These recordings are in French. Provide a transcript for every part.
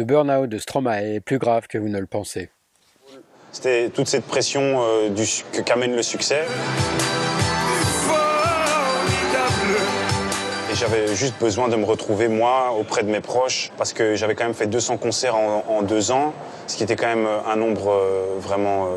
Le burn-out de Stromae est plus grave que vous ne le pensez. C'était toute cette pression euh, du, que qu'amène le succès. Et j'avais juste besoin de me retrouver, moi, auprès de mes proches, parce que j'avais quand même fait 200 concerts en, en deux ans, ce qui était quand même un nombre euh, vraiment, euh,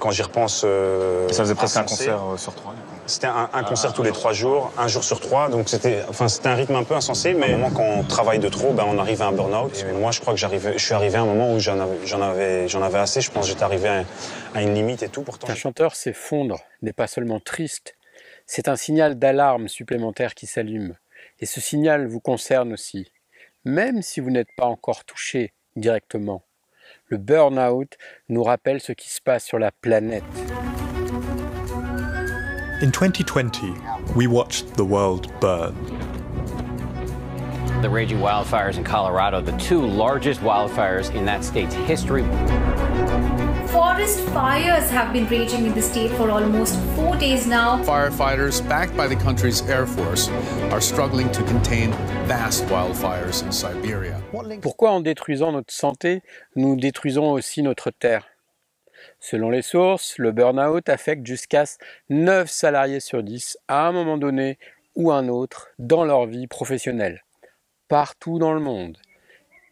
quand j'y repense... euh, Ça faisait presque un concert euh, sur trois. C'était un, un concert tous les trois jours, un jour sur trois, donc c'était, enfin, c'était un rythme un peu insensé, mais au moment quand on travaille de trop, ben, on arrive à un burn-out. Et moi, je crois que j'arrivais, je suis arrivé à un moment où j'en avais, j'en avais, j'en avais assez, je pense que j'étais arrivé à, à une limite et tout, pourtant... Qu'un chanteur s'effondre n'est pas seulement triste, c'est un signal d'alarme supplémentaire qui s'allume. Et ce signal vous concerne aussi, même si vous n'êtes pas encore touché directement. Le burn-out nous rappelle ce qui se passe sur la planète. In 2020, we watched the world burn. The raging wildfires in Colorado, the two largest wildfires in that state's history. Forest fires have been raging in the state for almost four days now. Firefighters, backed by the country's Air Force, are struggling to contain vast wildfires in Siberia. Pourquoi en détruisant notre santé, nous détruisons aussi notre terre Selon les sources, le burn-out affecte jusqu'à 9 salariés sur 10 à un moment donné ou un autre dans leur vie professionnelle, partout dans le monde.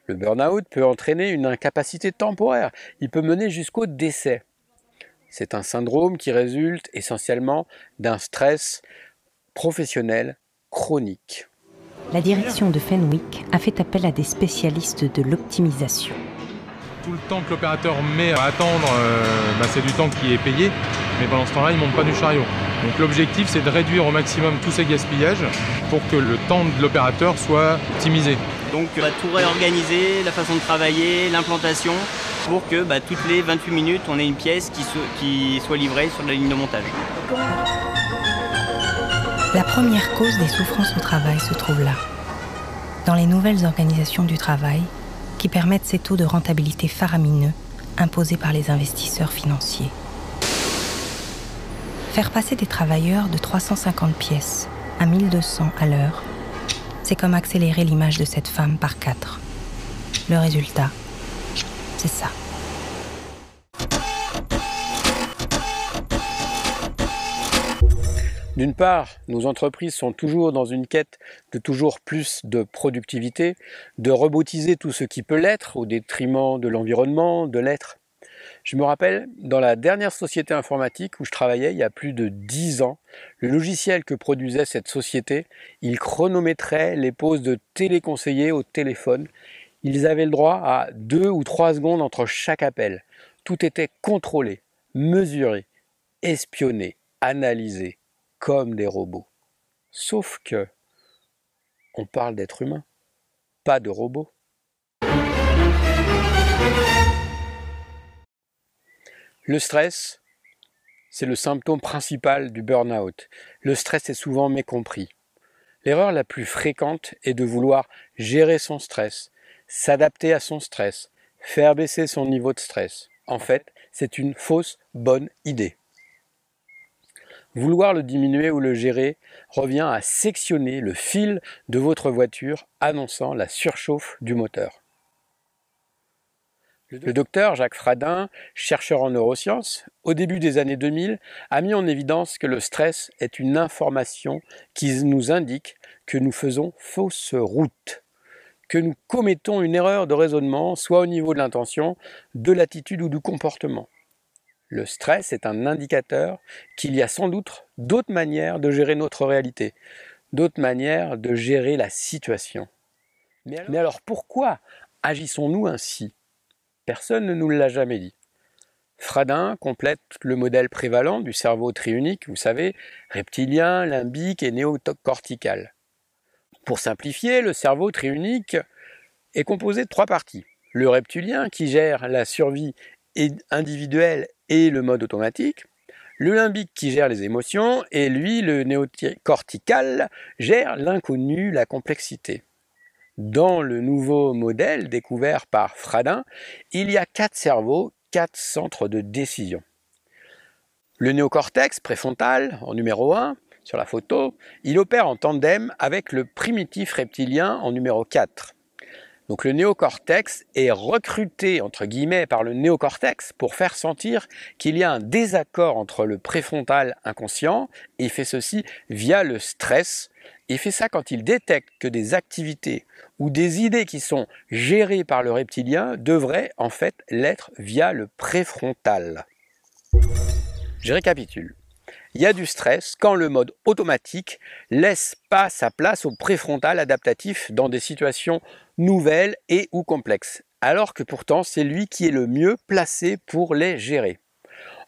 Le burn-out peut entraîner une incapacité temporaire, il peut mener jusqu'au décès. C'est un syndrome qui résulte essentiellement d'un stress professionnel chronique. La direction de Fenwick a fait appel à des spécialistes de l'optimisation. Tout le temps que l'opérateur met à attendre, euh, bah, c'est du temps qui est payé, mais pendant ce temps-là, il ne monte pas du chariot. Donc l'objectif, c'est de réduire au maximum tous ces gaspillages pour que le temps de l'opérateur soit optimisé. Donc on va tout réorganiser, la façon de travailler, l'implantation, pour que bah, toutes les 28 minutes, on ait une pièce qui, so- qui soit livrée sur la ligne de montage. La première cause des souffrances au travail se trouve là, dans les nouvelles organisations du travail qui permettent ces taux de rentabilité faramineux imposés par les investisseurs financiers. Faire passer des travailleurs de 350 pièces à 1200 à l'heure, c'est comme accélérer l'image de cette femme par quatre. Le résultat, c'est ça. D'une part, nos entreprises sont toujours dans une quête de toujours plus de productivité, de robotiser tout ce qui peut l'être au détriment de l'environnement, de l'être. Je me rappelle, dans la dernière société informatique où je travaillais il y a plus de 10 ans, le logiciel que produisait cette société, il chronométrait les pauses de téléconseillers au téléphone. Ils avaient le droit à 2 ou 3 secondes entre chaque appel. Tout était contrôlé, mesuré, espionné, analysé comme des robots. Sauf que on parle d'êtres humains, pas de robots. Le stress, c'est le symptôme principal du burn-out. Le stress est souvent mécompris. L'erreur la plus fréquente est de vouloir gérer son stress, s'adapter à son stress, faire baisser son niveau de stress. En fait, c'est une fausse bonne idée. Vouloir le diminuer ou le gérer revient à sectionner le fil de votre voiture annonçant la surchauffe du moteur. Le docteur Jacques Fradin, chercheur en neurosciences, au début des années 2000, a mis en évidence que le stress est une information qui nous indique que nous faisons fausse route, que nous commettons une erreur de raisonnement, soit au niveau de l'intention, de l'attitude ou du comportement. Le stress est un indicateur qu'il y a sans doute d'autres manières de gérer notre réalité, d'autres manières de gérer la situation. Mais alors, Mais alors pourquoi agissons-nous ainsi? Personne ne nous l'a jamais dit. Fradin complète le modèle prévalent du cerveau triunique, vous savez, reptilien, limbique et néocortical. Pour simplifier, le cerveau triunique est composé de trois parties. Le reptilien qui gère la survie individuelle et le mode automatique, le limbique qui gère les émotions, et lui, le néocortical, gère l'inconnu, la complexité. Dans le nouveau modèle découvert par Fradin, il y a quatre cerveaux, quatre centres de décision. Le néocortex préfrontal, en numéro 1, sur la photo, il opère en tandem avec le primitif reptilien en numéro 4. Donc le néocortex est recruté entre guillemets par le néocortex pour faire sentir qu'il y a un désaccord entre le préfrontal inconscient et fait ceci via le stress. Il fait ça quand il détecte que des activités ou des idées qui sont gérées par le reptilien devraient en fait l'être via le préfrontal. Je récapitule. Il y a du stress quand le mode automatique laisse pas sa place au préfrontal adaptatif dans des situations nouvelles et ou complexes, alors que pourtant c'est lui qui est le mieux placé pour les gérer.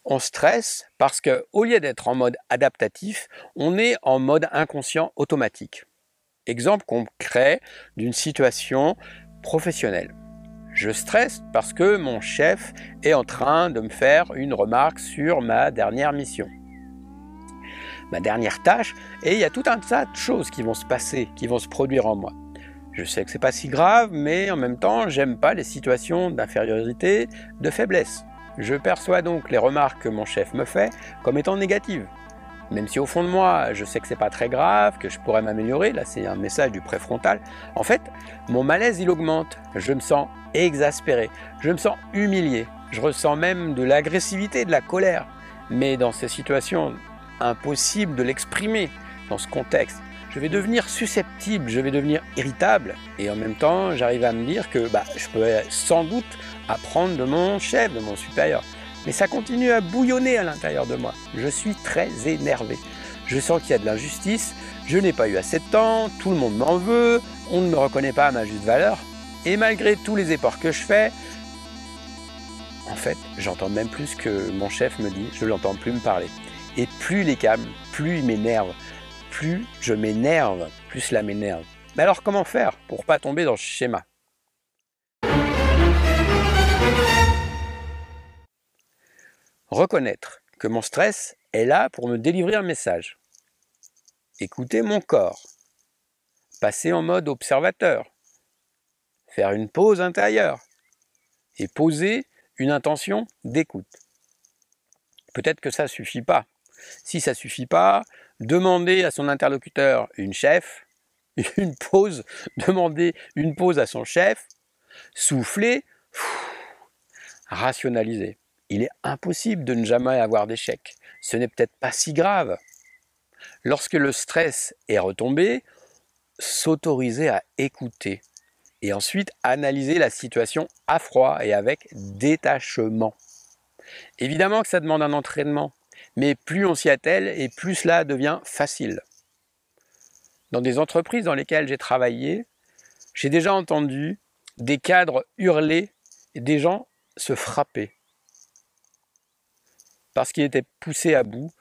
On stresse parce que au lieu d'être en mode adaptatif, on est en mode inconscient automatique. Exemple concret d'une situation professionnelle. Je stresse parce que mon chef est en train de me faire une remarque sur ma dernière mission ma dernière tâche, et il y a tout un tas de choses qui vont se passer, qui vont se produire en moi. Je sais que c'est pas si grave, mais en même temps, j'aime pas les situations d'infériorité, de faiblesse. Je perçois donc les remarques que mon chef me fait comme étant négatives. Même si au fond de moi, je sais que c'est pas très grave, que je pourrais m'améliorer, là c'est un message du préfrontal. En fait, mon malaise il augmente. Je me sens exaspéré, je me sens humilié, je ressens même de l'agressivité, de la colère. Mais dans ces situations impossible de l'exprimer dans ce contexte. Je vais devenir susceptible, je vais devenir irritable, et en même temps, j'arrive à me dire que bah, je peux sans doute apprendre de mon chef, de mon supérieur. Mais ça continue à bouillonner à l'intérieur de moi. Je suis très énervé. Je sens qu'il y a de l'injustice, je n'ai pas eu assez de temps, tout le monde m'en veut, on ne me reconnaît pas à ma juste valeur. Et malgré tous les efforts que je fais, en fait, j'entends même plus que mon chef me dit, je l'entends plus me parler. Et plus est calme, plus il m'énerve. Plus je m'énerve, plus cela m'énerve. Mais alors comment faire pour pas tomber dans ce schéma? Reconnaître que mon stress est là pour me délivrer un message. Écouter mon corps. Passer en mode observateur. Faire une pause intérieure. Et poser une intention d'écoute. Peut-être que ça suffit pas. Si ça suffit pas, demander à son interlocuteur une chef, une pause, demander une pause à son chef, souffler, rationaliser. Il est impossible de ne jamais avoir d'échec. Ce n'est peut-être pas si grave. Lorsque le stress est retombé, s'autoriser à écouter et ensuite analyser la situation à froid et avec détachement. Évidemment que ça demande un entraînement mais plus on s'y attelle et plus cela devient facile. Dans des entreprises dans lesquelles j'ai travaillé, j'ai déjà entendu des cadres hurler et des gens se frapper. Parce qu'ils étaient poussés à bout,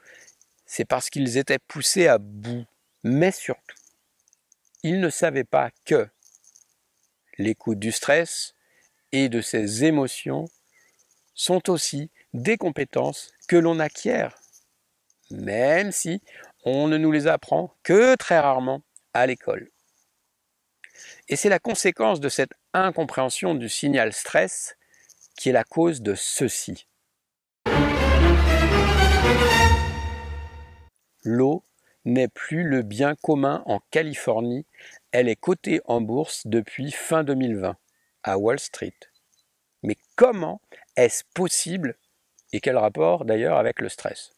c'est parce qu'ils étaient poussés à bout. Mais surtout, ils ne savaient pas que l'écoute du stress et de ses émotions sont aussi des compétences que l'on acquiert, même si on ne nous les apprend que très rarement à l'école. Et c'est la conséquence de cette incompréhension du signal stress qui est la cause de ceci. L'eau n'est plus le bien commun en Californie, elle est cotée en bourse depuis fin 2020 à Wall Street. Mais comment est-ce possible et quel rapport d'ailleurs avec le stress?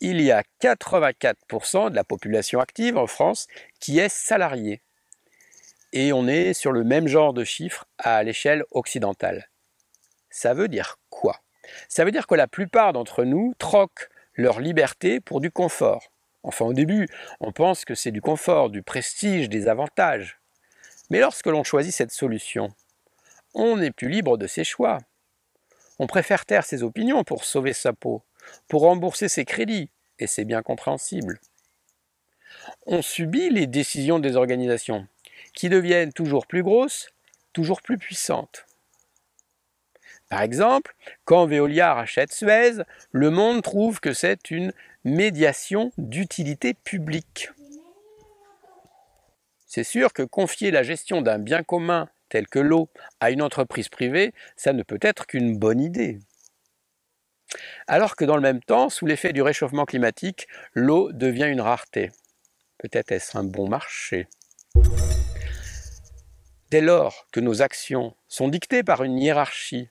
Il y a 84% de la population active en France qui est salariée. Et on est sur le même genre de chiffres à l'échelle occidentale. Ça veut dire quoi? Ça veut dire que la plupart d'entre nous troquent leur liberté pour du confort. Enfin au début, on pense que c'est du confort, du prestige, des avantages. Mais lorsque l'on choisit cette solution, on n'est plus libre de ses choix. On préfère taire ses opinions pour sauver sa peau, pour rembourser ses crédits, et c'est bien compréhensible. On subit les décisions des organisations, qui deviennent toujours plus grosses, toujours plus puissantes. Par exemple, quand Veolia rachète Suez, le monde trouve que c'est une médiation d'utilité publique. C'est sûr que confier la gestion d'un bien commun telle que l'eau à une entreprise privée, ça ne peut être qu'une bonne idée. Alors que dans le même temps, sous l'effet du réchauffement climatique, l'eau devient une rareté. Peut-être est-ce un bon marché. Dès lors que nos actions sont dictées par une hiérarchie,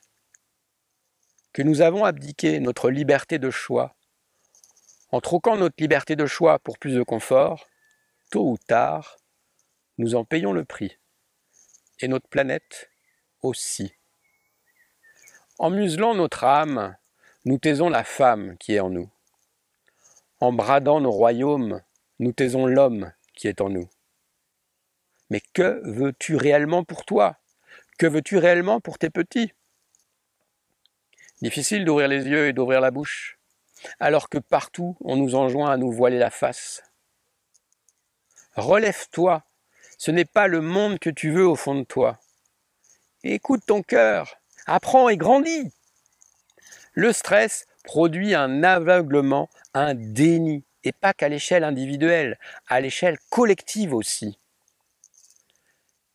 que nous avons abdiqué notre liberté de choix, en troquant notre liberté de choix pour plus de confort, tôt ou tard, nous en payons le prix. Et notre planète aussi. En muselant notre âme, nous taisons la femme qui est en nous. En bradant nos royaumes, nous taisons l'homme qui est en nous. Mais que veux-tu réellement pour toi? Que veux-tu réellement pour tes petits? Difficile d'ouvrir les yeux et d'ouvrir la bouche, alors que partout on nous enjoint à nous voiler la face. Relève-toi, ce n'est pas le monde que tu veux au fond de toi. Écoute ton cœur, apprends et grandis. Le stress produit un aveuglement, un déni, et pas qu'à l'échelle individuelle, à l'échelle collective aussi.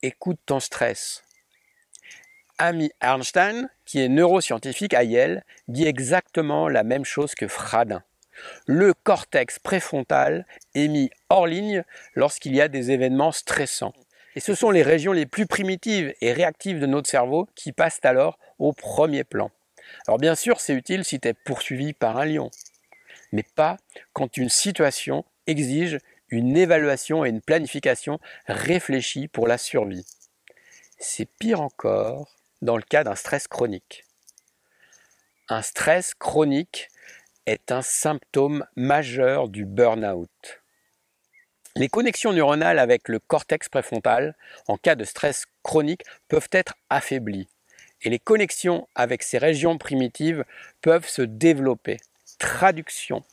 Écoute ton stress. Amy Arnstein, qui est neuroscientifique à Yale, dit exactement la même chose que Fradin. Le cortex préfrontal est mis hors ligne lorsqu'il y a des événements stressants. Et ce sont les régions les plus primitives et réactives de notre cerveau qui passent alors au premier plan. Alors bien sûr, c'est utile si tu es poursuivi par un lion, mais pas quand une situation exige une évaluation et une planification réfléchie pour la survie. C'est pire encore dans le cas d'un stress chronique. Un stress chronique est un symptôme majeur du burn-out. Les connexions neuronales avec le cortex préfrontal en cas de stress chronique peuvent être affaiblies et les connexions avec ces régions primitives peuvent se développer. Traduction.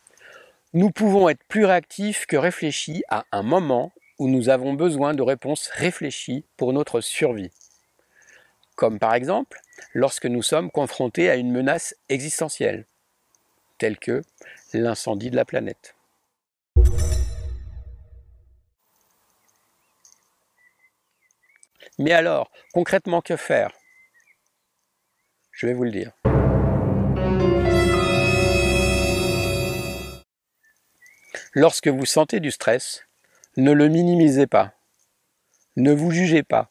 Nous pouvons être plus réactifs que réfléchis à un moment où nous avons besoin de réponses réfléchies pour notre survie. Comme par exemple lorsque nous sommes confrontés à une menace existentielle, telle que l'incendie de la planète. Mais alors, concrètement, que faire? Je vais vous le dire. Lorsque vous sentez du stress, ne le minimisez pas. Ne vous jugez pas.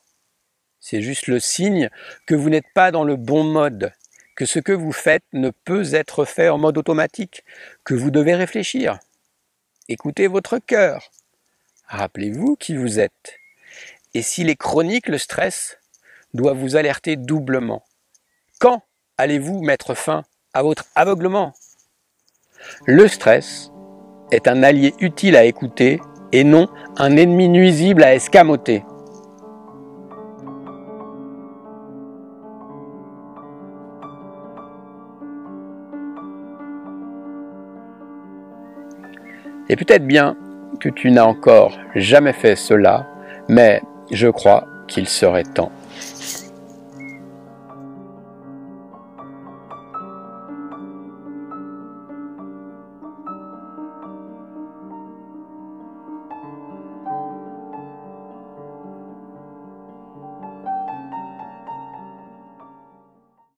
C'est juste le signe que vous n'êtes pas dans le bon mode, que ce que vous faites ne peut être fait en mode automatique, que vous devez réfléchir. Écoutez votre cœur. Rappelez-vous qui vous êtes. Et s'il est chronique, le stress doit vous alerter doublement. Quand allez-vous mettre fin à votre aveuglement? Le stress est un allié utile à écouter et non un ennemi nuisible à escamoter. Et peut-être bien que tu n'as encore jamais fait cela, mais je crois qu'il serait temps.